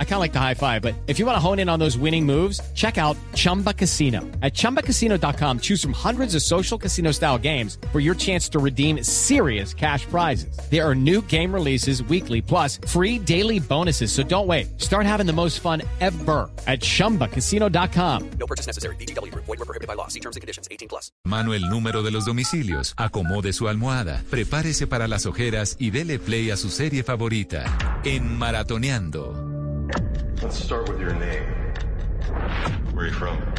I kind of like the high five, but if you want to hone in on those winning moves, check out Chumba Casino. At ChumbaCasino.com, choose from hundreds of social casino style games for your chance to redeem serious cash prizes. There are new game releases weekly, plus free daily bonuses. So don't wait. Start having the most fun ever at ChumbaCasino.com. No purchase necessary. BGW. Void were prohibited by law. See terms and conditions. 18 plus. Mano el número de los domicilios. Acomode su almohada. Prepárese para las ojeras y dele play a su serie favorita en Maratoneando. Let's start with your name. Where are you from?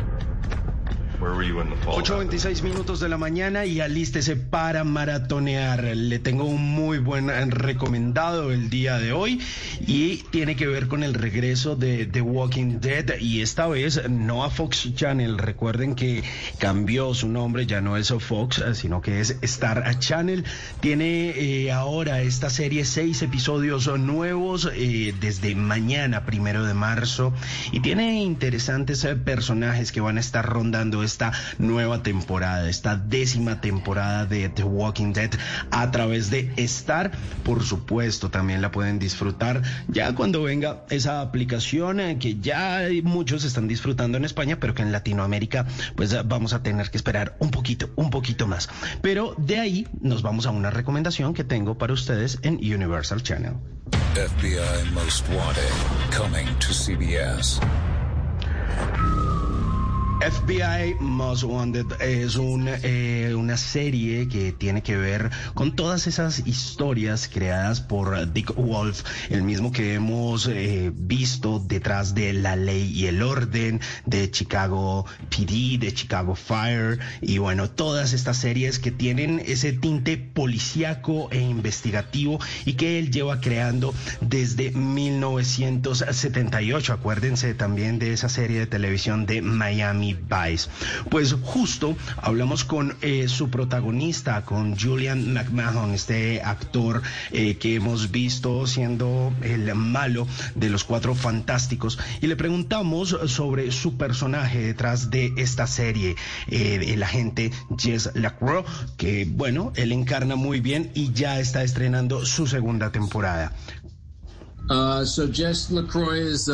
8.26 minutos de la mañana y alístese para maratonear. Le tengo un muy buen recomendado el día de hoy y tiene que ver con el regreso de The Walking Dead y esta vez no a Fox Channel. Recuerden que cambió su nombre, ya no es Fox, sino que es Star Channel. Tiene eh, ahora esta serie seis episodios nuevos eh, desde mañana, primero de marzo, y tiene interesantes eh, personajes que van a estar rondando esta nueva temporada, esta décima temporada de The Walking Dead a través de Star. Por supuesto, también la pueden disfrutar ya cuando venga esa aplicación eh, que ya muchos están disfrutando en España, pero que en Latinoamérica pues vamos a tener que esperar un poquito, un poquito más. Pero de ahí nos vamos a una recomendación que tengo para ustedes en Universal Channel. FBI Most Wanted, coming to CBS. FBI Most Wanted es eh, una serie que tiene que ver con todas esas historias creadas por Dick Wolf, el mismo que hemos eh, visto detrás de La Ley y el Orden, de Chicago PD, de Chicago Fire, y bueno, todas estas series que tienen ese tinte policíaco e investigativo y que él lleva creando desde 1978. Acuérdense también de esa serie de televisión de Miami Pues justo hablamos con eh, su protagonista, con Julian McMahon, este actor eh, que hemos visto siendo el malo de los cuatro fantásticos, y le preguntamos sobre su personaje detrás de esta serie, eh, el agente Jess Lacroix, que bueno, él encarna muy bien y ya está estrenando su segunda temporada. Uh, so Jess LaCroix is uh,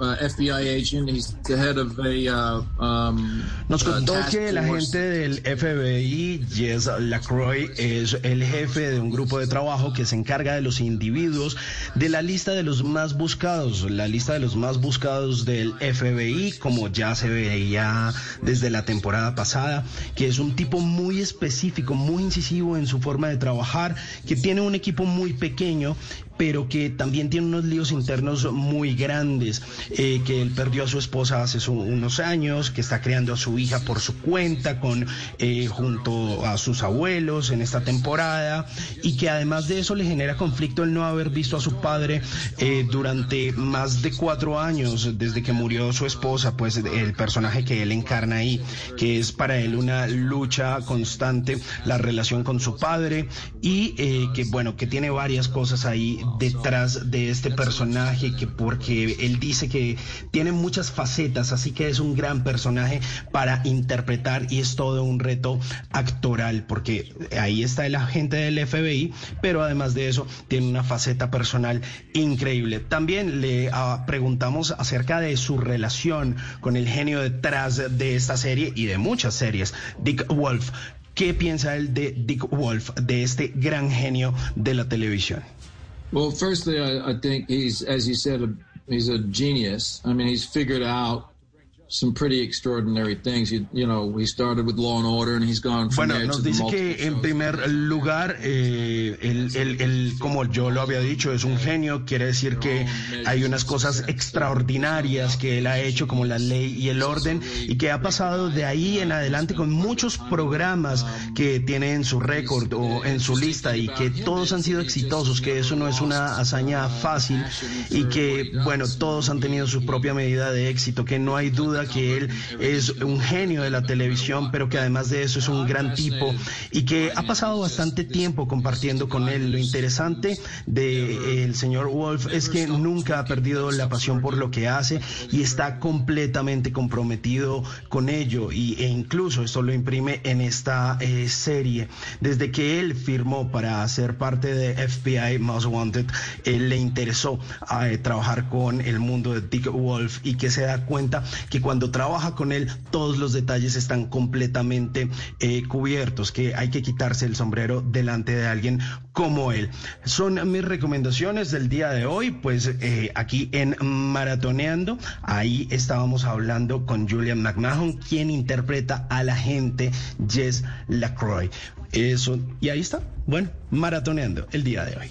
uh, FBI agent. He's the head of a. Uh, um, Nos contó que el agente del FBI, Jess LaCroix, es el jefe de un grupo de trabajo que se encarga de los individuos de la lista de los más buscados, la lista de los más buscados del FBI, como ya se veía desde la temporada pasada, que es un tipo muy específico, muy incisivo en su forma de trabajar, que tiene un equipo muy pequeño pero que también tiene unos líos internos muy grandes, eh, que él perdió a su esposa hace unos años, que está creando a su hija por su cuenta, con eh, junto a sus abuelos en esta temporada, y que además de eso le genera conflicto el no haber visto a su padre eh, durante más de cuatro años, desde que murió su esposa, pues el personaje que él encarna ahí, que es para él una lucha constante, la relación con su padre, y que bueno, que tiene varias cosas ahí detrás de este personaje que porque él dice que tiene muchas facetas, así que es un gran personaje para interpretar y es todo un reto actoral porque ahí está el agente del FBI, pero además de eso tiene una faceta personal increíble. También le ah, preguntamos acerca de su relación con el genio detrás de esta serie y de muchas series, Dick Wolf. ¿Qué piensa él de Dick Wolf, de este gran genio de la televisión? Well, firstly, I, I think he's, as you said, a, he's a genius. I mean, he's figured out Bueno, nos dice que en primer lugar, eh, él, como yo lo había dicho, es un genio. Quiere decir que hay unas cosas extraordinarias que él ha hecho, como la ley y el orden, y que ha pasado de ahí en adelante con muchos programas que tiene en su récord o en su lista y que todos han sido exitosos, que eso no es una hazaña fácil y que, bueno, todos han tenido su propia medida de éxito, que no hay duda duda que él es un genio de la televisión, pero que además de eso es un gran tipo y que ha pasado bastante tiempo compartiendo con él. Lo interesante del señor Wolf es que nunca ha perdido la pasión por lo que hace y está completamente comprometido con ello y, e incluso esto lo imprime en esta eh, serie. Desde que él firmó para ser parte de FBI Most Wanted, él le interesó eh, trabajar con el mundo de Dick Wolf y que se da cuenta que cuando trabaja con él todos los detalles están completamente eh, cubiertos, que hay que quitarse el sombrero delante de alguien como él. Son mis recomendaciones del día de hoy, pues eh, aquí en Maratoneando, ahí estábamos hablando con Julian McMahon, quien interpreta a la gente Jess LaCroix. Eso, y ahí está, bueno, maratoneando el día de hoy.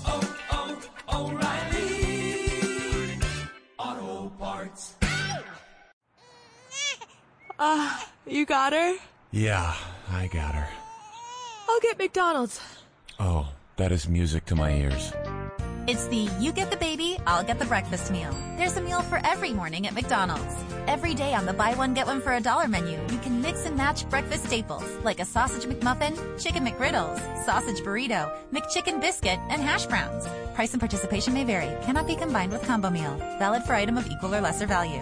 uh, you got her? Yeah, I got her. I'll get McDonald's. Oh, that is music to my ears. It's the you get the baby, I'll get the breakfast meal. There's a meal for every morning at McDonald's. Every day on the buy one get one for a dollar menu, you can mix and match breakfast staples like a sausage McMuffin, chicken McGriddles, sausage burrito, McChicken biscuit, and hash browns. Price and participation may vary. Cannot be combined with combo meal. Valid for item of equal or lesser value.